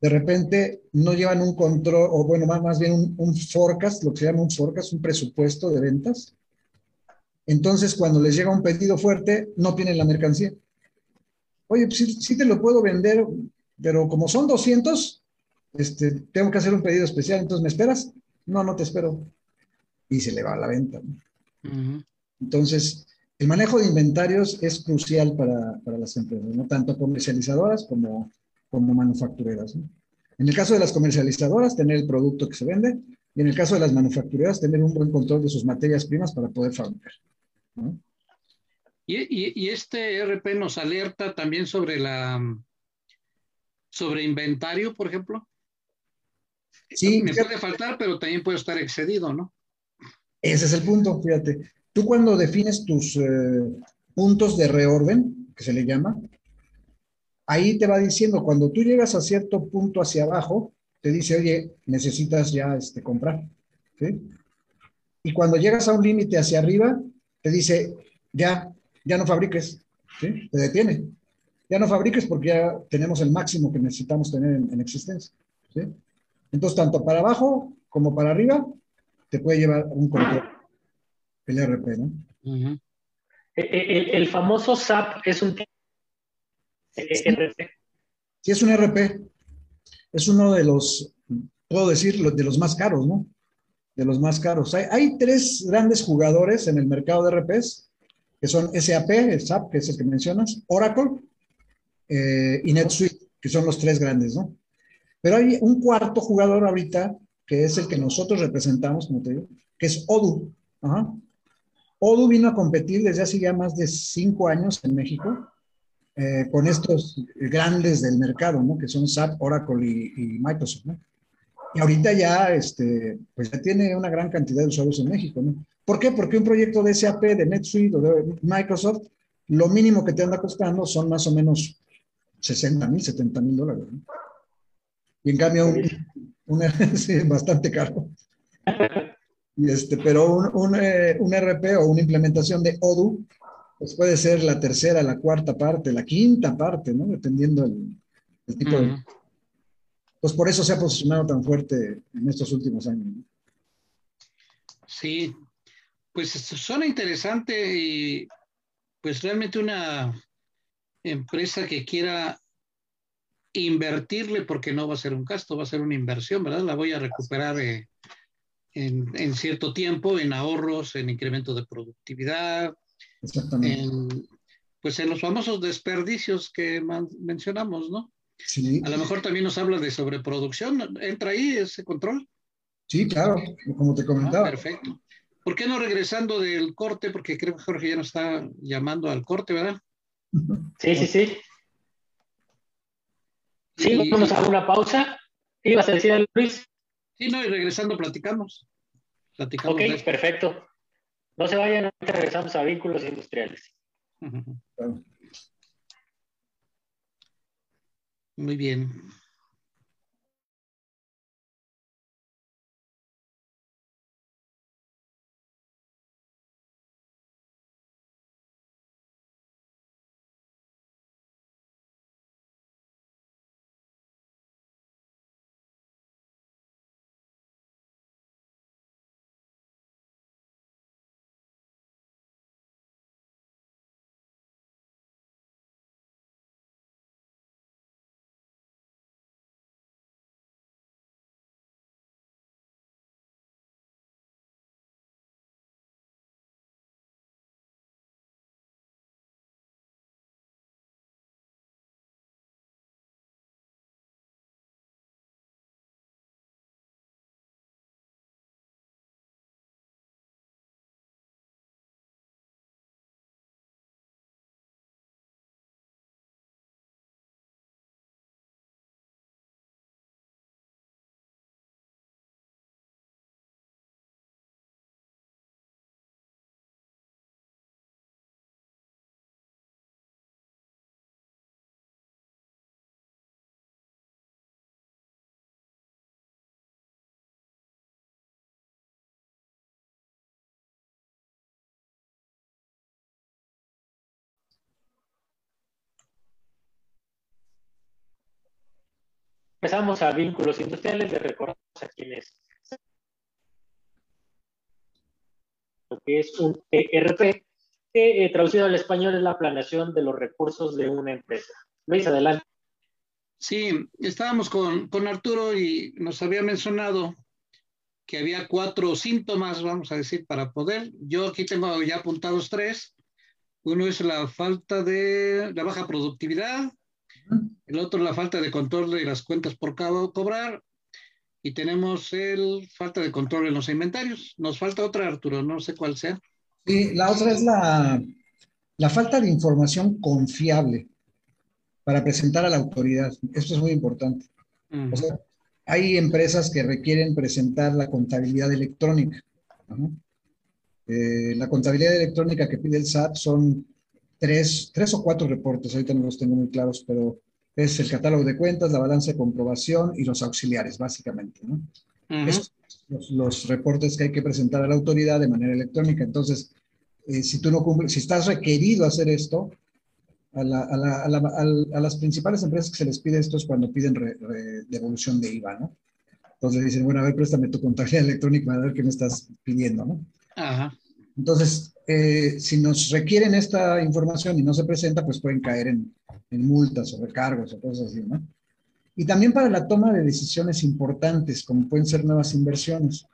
D: de repente no llevan un control, o bueno, más, bien un, un, forecast, lo que se llama un forecast, un presupuesto de ventas. Entonces, cuando les llega un pedido fuerte, no tienen la mercancía. Oye, pues sí, te lo puedo vender, pero como son 200, este, tengo que hacer un pedido especial, entonces ¿me esperas? No, no te espero. Y se le va a la venta. Entonces, el manejo de inventarios es crucial para, para, las empresas, no tanto comercializadoras como, como manufactureras. En el caso de las comercializadoras, tener el producto que se vende, y en el caso de las manufactureras, tener un buen control de sus materias primas para poder fabricar.
A: Y, y, este RP nos alerta también sobre la sobre inventario, por ejemplo. Sí. Me puede faltar, pero también puede estar excedido, ¿no?
D: Ese es el punto, fíjate. Tú cuando defines tus eh, puntos de reorden, que se le llama, ahí te va diciendo, cuando tú llegas a cierto punto hacia abajo, te dice, oye, necesitas ya este, comprar. ¿sí? Y cuando llegas a un límite hacia arriba, te dice, ya, ya no fabriques, ¿sí? Te detiene. Ya no fabriques porque ya tenemos el máximo que necesitamos tener en, existencia, ¿sí? Entonces, tanto para abajo como para arriba, te puede llevar un control, el RP, ¿no?
B: el, famoso SAP es un
D: RP. Sí, es un RP. Es uno de los, puedo decir, de los más caros, ¿no? De los más caros. Hay, tres grandes jugadores en el mercado de RPs, que son SAP, el SAP, que es el que mencionas, Oracle eh, y NetSuite, que son los tres grandes, ¿no? Pero hay un cuarto jugador ahorita, que es el que nosotros representamos, como te digo, que es Odoo. Odoo vino a competir desde hace ya más de cinco años en México eh, con estos grandes del mercado, ¿no? Que son SAP, Oracle y, Microsoft, ¿no? Y ahorita ya, este, pues ya tiene una gran cantidad de usuarios en México, ¿no? ¿Por qué? Porque un proyecto de SAP, de NetSuite o de Microsoft, lo mínimo que te anda costando son más o menos 60 mil, 70 mil dólares. ¿no? Y en cambio, un, sí, bastante caro. Y este, pero un, un, eh, un, RP o una implementación de Odoo pues puede ser la tercera, la cuarta parte, la quinta parte, ¿no? Dependiendo el, tipo de... Pues por eso se ha posicionado tan fuerte en estos últimos años.
A: Sí, pues suena interesante y pues realmente una empresa que quiera invertirle, porque no va a ser un gasto, va a ser una inversión, ¿verdad? La voy a recuperar eh, en, en, cierto tiempo, en ahorros, en incremento de productividad, en, pues en los famosos desperdicios que mencionamos, ¿no? Sí. A lo mejor también nos habla de sobreproducción. ¿Entra ahí ese control?
D: Sí, claro, como te comentaba.
A: Ah, perfecto. ¿Por qué no regresando del corte? Porque creo que Jorge ya nos está llamando al corte, ¿verdad?
B: Sí, sí, sí. Sí, vamos a una pausa. ¿Ibas a decir, Luis?
A: Sí, no, y regresando platicamos. platicamos
B: ok, perfecto. No se vayan, regresamos a vínculos industriales.
A: Muy bien.
B: Empezamos a vínculos industriales, le recordamos a quienes lo que es un ERP, que eh, traducido al español es la planeación de los recursos de una empresa. Luis, adelante.
A: Sí, estábamos con, con Arturo y nos había mencionado que había cuatro síntomas, vamos a decir, para poder. Yo aquí tengo ya apuntados tres. Uno es la falta de la baja productividad, el otro la falta de control de las cuentas por cobrar y tenemos el falta de control en los inventarios. Nos falta otra, Arturo, no sé cuál sea.
D: Sí, la otra es la, la falta de información confiable para presentar a la autoridad. Esto es muy importante. O sea, hay empresas que requieren presentar la contabilidad electrónica. Eh, la contabilidad electrónica que pide el SAT son tres, tres o cuatro reportes, ahorita no los tengo muy claros, pero es el catálogo de cuentas, la balanza de comprobación y los auxiliares, básicamente. ¿no? los, los, reportes que hay que presentar a la autoridad de manera electrónica. Entonces, eh, si tú no cumples, si estás requerido hacer esto, a, la, a, la, a, las principales empresas que se les pide esto es cuando piden devolución de IVA, ¿no? Entonces dicen, bueno, a ver, préstame tu contabilidad electrónica para ver qué me estás pidiendo, ¿no? Ajá. Entonces, eh, si nos requieren esta información y no se presenta, pues pueden caer en, en, multas o recargos o cosas así, ¿no? Y también para la toma de decisiones importantes, como pueden ser nuevas inversiones.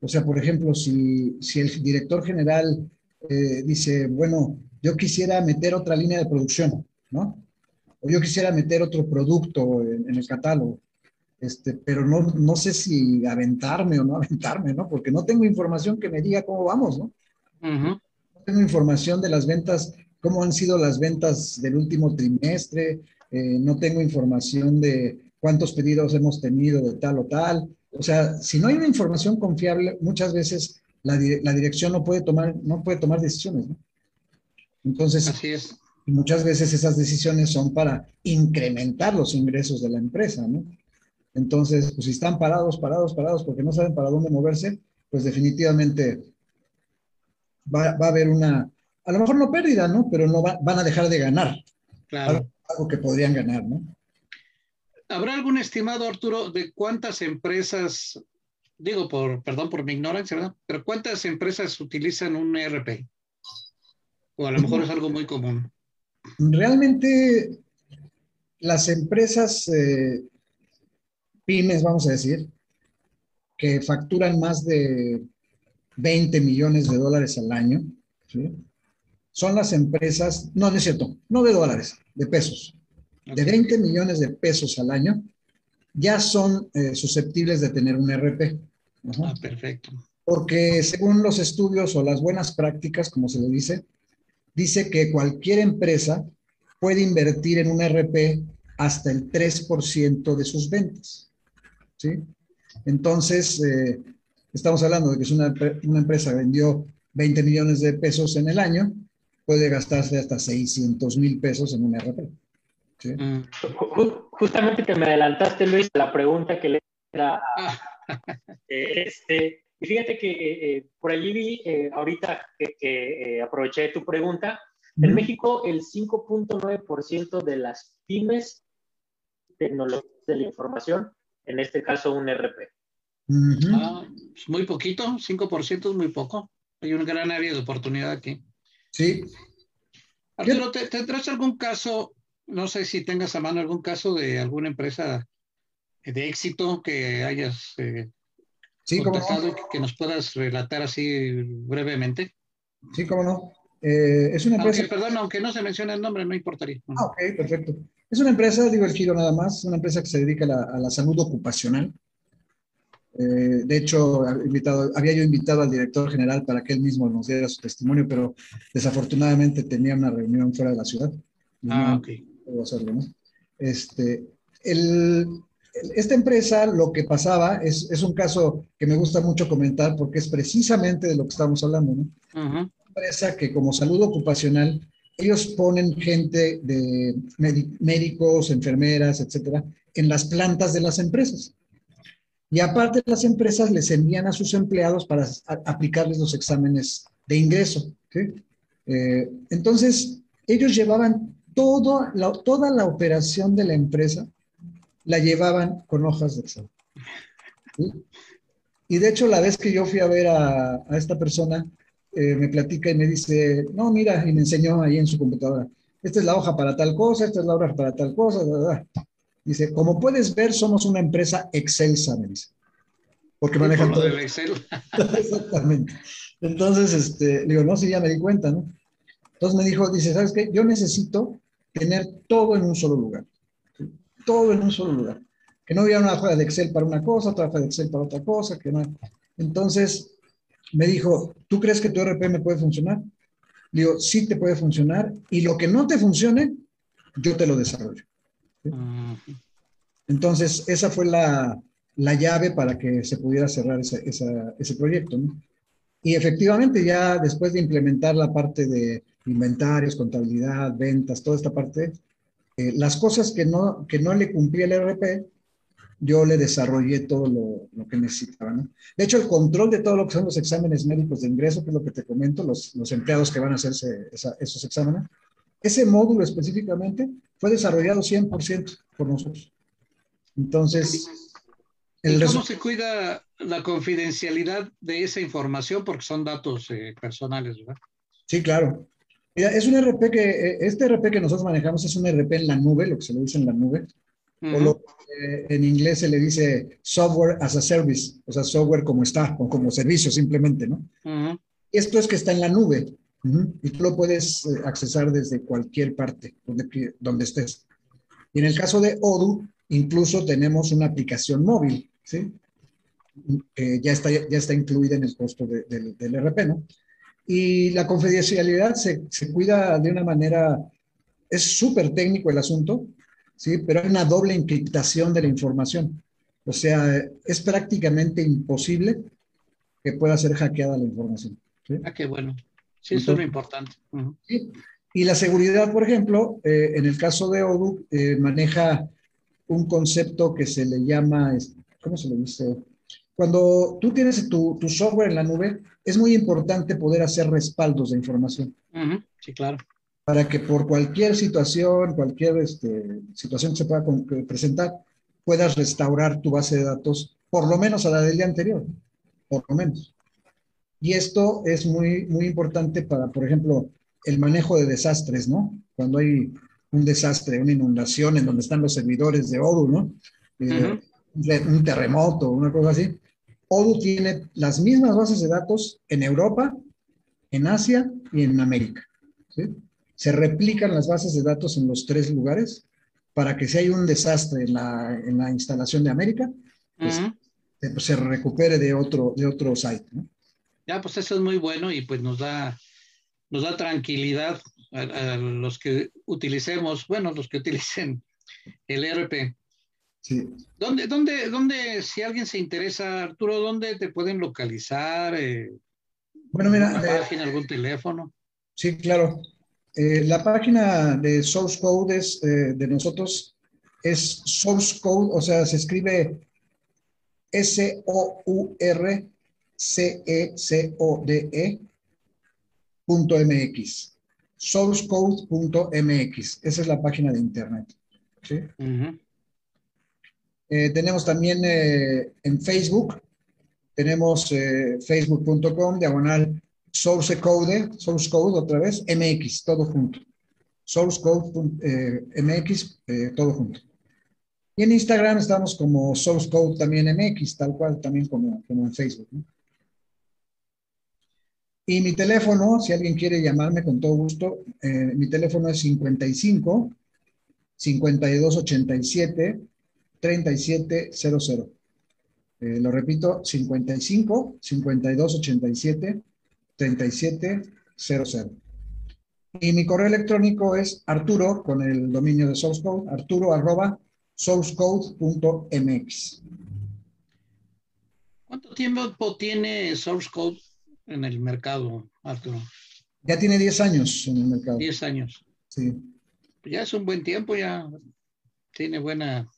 D: O sea, por ejemplo, si, si el director general eh, dice, bueno, yo quisiera meter otra línea de producción, ¿no? O yo quisiera meter otro producto en, el catálogo, este, pero no, no sé si aventarme o no aventarme, ¿no? Porque no tengo información que me diga cómo vamos, ¿no? No tengo información de las ventas, cómo han sido las ventas del último trimestre, eh, no tengo información de cuántos pedidos hemos tenido de tal o tal. O sea, si no hay una información confiable, muchas veces la, la dirección no puede tomar, no puede tomar decisiones, ¿no? Entonces,
A: Así es.
D: muchas veces esas decisiones son para incrementar los ingresos de la empresa, ¿no? Entonces, pues si están parados, parados, parados, porque no saben para dónde moverse, pues definitivamente va, a haber una, a lo mejor no pérdida, ¿no? Pero no van a dejar de ganar.
A: Claro.
D: Algo que podrían ganar, ¿no?
A: ¿Habrá algún estimado, Arturo, de cuántas empresas, digo por, perdón por mi ignorancia, ¿verdad? Pero cuántas empresas utilizan un ERP? O a lo mejor es algo muy común.
D: Realmente las empresas eh, pymes, vamos a decir, que facturan más de 20 millones de dólares al año, son las empresas, no, no es cierto, no de dólares, de pesos, de 20 millones de pesos al año, ya son eh, susceptibles de tener un RP.
A: Ah, perfecto.
D: Porque según los estudios o las buenas prácticas, como se le dice, dice que cualquier empresa puede invertir en un RP hasta el 3% de sus ventas. ¿sí? Entonces, eh, estamos hablando de que si una, empresa vendió 20 millones de pesos en el año, puede gastarse hasta 600 mil pesos en un RP. ¿sí?
B: Mm. Justamente que me adelantaste, Luis, la pregunta que le era este, y fíjate que eh, eh, por allí vi, eh, ahorita que, aproveché tu pregunta, en México el 5.9% de las pymes tecnologías de la información, en este caso un RP.
A: Ah, muy poquito, 5% es muy poco. Hay un gran área de oportunidad aquí.
D: Sí.
A: Arturo, ¿te, ¿tendrás algún caso, no sé si tengas a mano algún caso de alguna empresa de éxito que hayas
D: Sí, cómo no.
A: que nos puedas relatar así brevemente.
D: Sí, cómo no. Eh, es una empresa.
A: perdón, aunque no se mencione el nombre, no importaría.
D: Ah, ok, perfecto. Es una empresa, digo el giro nada más, una empresa que se dedica a la, salud ocupacional. Eh, de hecho, invitado, había yo invitado al director general para que él mismo nos diera su testimonio, pero desafortunadamente tenía una reunión fuera de la ciudad.
A: Ah, ok.
D: Puedo hacerlo, ¿no? Este, el, esta empresa lo que pasaba es, es, un caso que me gusta mucho comentar porque es precisamente de lo que estamos hablando, ¿no? Una empresa que como salud ocupacional, ellos ponen gente de médicos, enfermeras, etcétera, en las plantas de las empresas. Y aparte las empresas les envían a sus empleados para aplicarles los exámenes de ingreso. Eh, entonces, ellos llevaban toda la operación de la empresa la llevaban con hojas de Excel. Y de hecho, la vez que yo fui a ver a, esta persona, eh, me platica y me dice, no, mira, y me enseñó ahí en su computadora, esta es la hoja para tal cosa, esta es la hoja para tal cosa, ¿verdad? Dice, como puedes ver, somos una empresa excelsa, me dice. Porque manejan todo. el Excel. Exactamente. Entonces, este, digo, no, sí, ya me di cuenta, ¿no? Entonces me dijo, dice, ¿sabes qué? Yo necesito tener todo en un solo lugar. Todo en un solo lugar. Que no hubiera una hoja de Excel para una cosa, otra hoja de Excel para otra cosa, que no. Entonces me dijo, ¿tú crees que tu RP me puede funcionar? Digo, sí te puede funcionar y lo que no te funcione, yo te lo desarrollo. Entonces, esa fue la, la, llave para que se pudiera cerrar ese, ese proyecto. ¿no? Y efectivamente, ya después de implementar la parte de inventarios, contabilidad, ventas, toda esta parte, eh, las cosas que no, que no le cumplía el RP, yo le desarrollé todo lo, lo, que necesitaba. ¿no? De hecho, el control de todo lo que son los exámenes médicos de ingreso, que es lo que te comento, los, los empleados que van a hacerse esos exámenes, ese módulo específicamente fue desarrollado 100% por nosotros. Entonces,
A: el ¿Cómo se cuida la confidencialidad de esa información? Porque son datos eh, personales, ¿verdad?
D: Sí, claro. Mira, es un RP que, eh, este RP que nosotros manejamos es un RP en la nube, lo que se le dice en la nube, o lo que en inglés se le dice software as a service, o sea, software como está, o como servicio simplemente, ¿no? Esto es que está en la nube y tú lo puedes eh, accesar desde cualquier parte donde, donde estés. Y en el caso de Odoo, incluso tenemos una aplicación móvil, ¿sí? Que ya está, ya está incluida en el costo del RP, ¿no? Y la confidencialidad se, se cuida de una manera, es súper técnico el asunto, ¿sí? Pero hay una doble encriptación de la información. O sea, es prácticamente imposible que pueda ser hackeada la información.
A: ¿sí? Ah, qué bueno. Sí, eso es lo importante.
D: Y la seguridad, por ejemplo, eh, en el caso de Odoo, eh, maneja un concepto que se le llama, ¿cómo se le dice? Cuando tú tienes tu, tu software en la nube, es muy importante poder hacer respaldos de información.
A: Sí, claro.
D: Para que por cualquier situación, cualquier este, situación que se pueda presentar, puedas restaurar tu base de datos, por lo menos a la del día anterior, por lo menos. Y esto es muy, muy importante para, por ejemplo, el manejo de desastres, ¿no? Cuando hay un desastre, una inundación en donde están los servidores de Odoo, ¿no? Eh, un terremoto, una cosa así. Odoo tiene las mismas bases de datos en Europa, en Asia y en América. ¿sí? Se replican las bases de datos en los tres lugares para que si hay un desastre en la, en la instalación de América, pues, pues, se recupere de otro, de otro site. ¿no?
A: Ya, pues eso es muy bueno y pues nos da, nos da tranquilidad a, los que utilicemos, bueno, los que utilicen el ERP. Sí. ¿Dónde, dónde, dónde, si alguien se interesa, Arturo, dónde te pueden localizar? Eh,
D: bueno, mira.
A: ¿Alguna eh, página, algún teléfono?
D: Sí, claro. Eh, la página de Source Code es, de nosotros es Source Code, o sea, se escribe S-O-U-R C-E-C-O-D-E .mx. Sourcecode.mx. Esa es la página de internet. Eh, tenemos también eh, en Facebook, tenemos eh, facebook.com, diagonal sourcecode, sourcecode otra vez, MX, todo junto. Sourcecode.mx, todo junto. Y en Instagram estamos como sourcecode también MX, tal cual también como, como en Facebook. ¿no? Y mi teléfono, si alguien quiere llamarme con todo gusto, eh, mi teléfono es 55 5287 3700. Eh, lo repito, 55 5287 3700. Y mi correo electrónico es Arturo, con el dominio de Source Code, arturo arroba sourcecode.mx.
A: ¿Cuánto tiempo tiene Source Code en el mercado, Arturo?
D: Ya tiene 10 años en el mercado.
A: 10 años.
D: Sí.
A: Ya es un buen tiempo, ya tiene buena...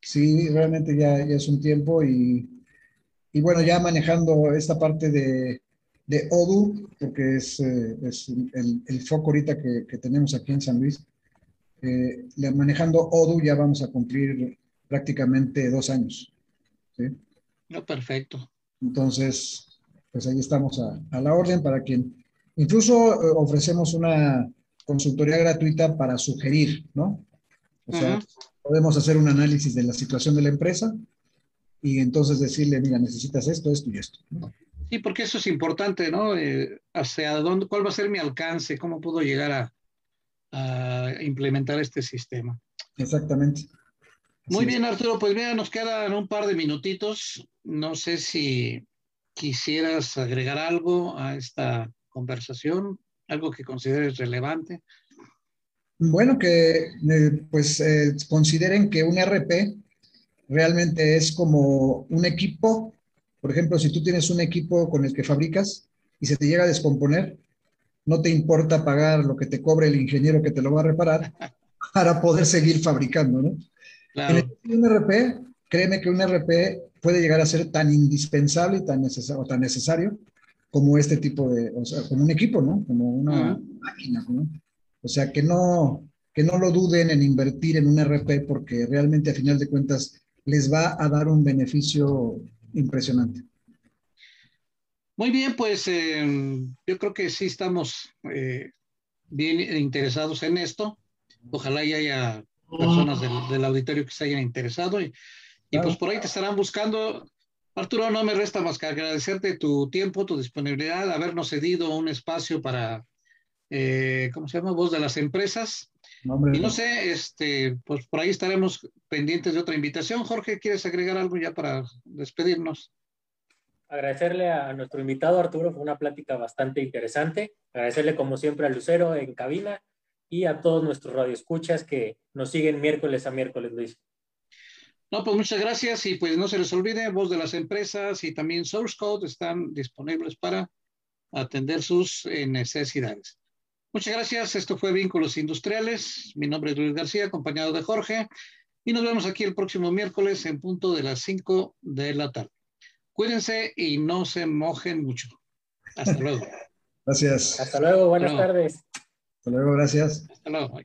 D: Sí, realmente ya, ya es un tiempo y, y, bueno, ya manejando esta parte de, de Odoo, porque es, eh, es el, el, foco ahorita que, que, tenemos aquí en San Luis, eh, manejando Odoo ya vamos a cumplir prácticamente dos años. ¿sí?
A: No, perfecto.
D: Entonces, pues ahí estamos a, la orden para quien, incluso eh, ofrecemos una consultoría gratuita para sugerir, ¿no? O sea, podemos hacer un análisis de la situación de la empresa y entonces decirle, mira, necesitas esto, esto y esto.
A: Sí, porque eso es importante, ¿no? Eh, hacia dónde, cuál va a ser mi alcance, cómo puedo llegar a, implementar este sistema.
D: Exactamente.
A: Muy bien, Arturo, pues mira, nos quedan un par de minutitos. No sé si quisieras agregar algo a esta conversación, algo que consideres relevante.
D: Bueno, que eh, pues eh, consideren que un RP realmente es como un equipo. Por ejemplo, si tú tienes un equipo con el que fabricas y se te llega a descomponer, no te importa pagar lo que te cobre el ingeniero que te lo va a reparar para poder seguir fabricando, ¿no? En un RP, créeme que un RP puede llegar a ser tan indispensable y tan, necesario, tan necesario como este tipo de, o sea, como un equipo, ¿no? Como una máquina, ¿no? O sea, que no, que no lo duden en invertir en un RP porque realmente a final de cuentas les va a dar un beneficio impresionante.
A: Muy bien, pues eh, yo creo que sí estamos eh, bien interesados en esto. Ojalá y haya personas del, auditorio que se hayan interesado y, y pues por ahí te estarán buscando. Arturo, no me resta más que agradecerte tu tiempo, tu disponibilidad, habernos cedido un espacio para, eh, ¿cómo se llama? Voz de las empresas. y no sé, este, pues por ahí estaremos pendientes de otra invitación. Jorge, ¿quieres agregar algo ya para despedirnos?
B: Agradecerle a nuestro invitado Arturo, fue una plática bastante interesante. Agradecerle como siempre a Lucero en cabina y a todos nuestros radioescuchas que nos siguen miércoles a miércoles, Luis.
A: No, pues muchas gracias y pues no se les olvide, voz de las empresas y también Source Code están disponibles para atender sus eh, necesidades. Muchas gracias, esto fue Vínculos Industriales, mi nombre es Luis García, acompañado de Jorge, y nos vemos aquí el próximo miércoles en punto de las 5 de la tarde. Cuídense y no se mojen mucho. Hasta luego.
D: Gracias.
B: Hasta luego, buenas tardes.
D: Hasta luego, gracias.
A: Hasta luego.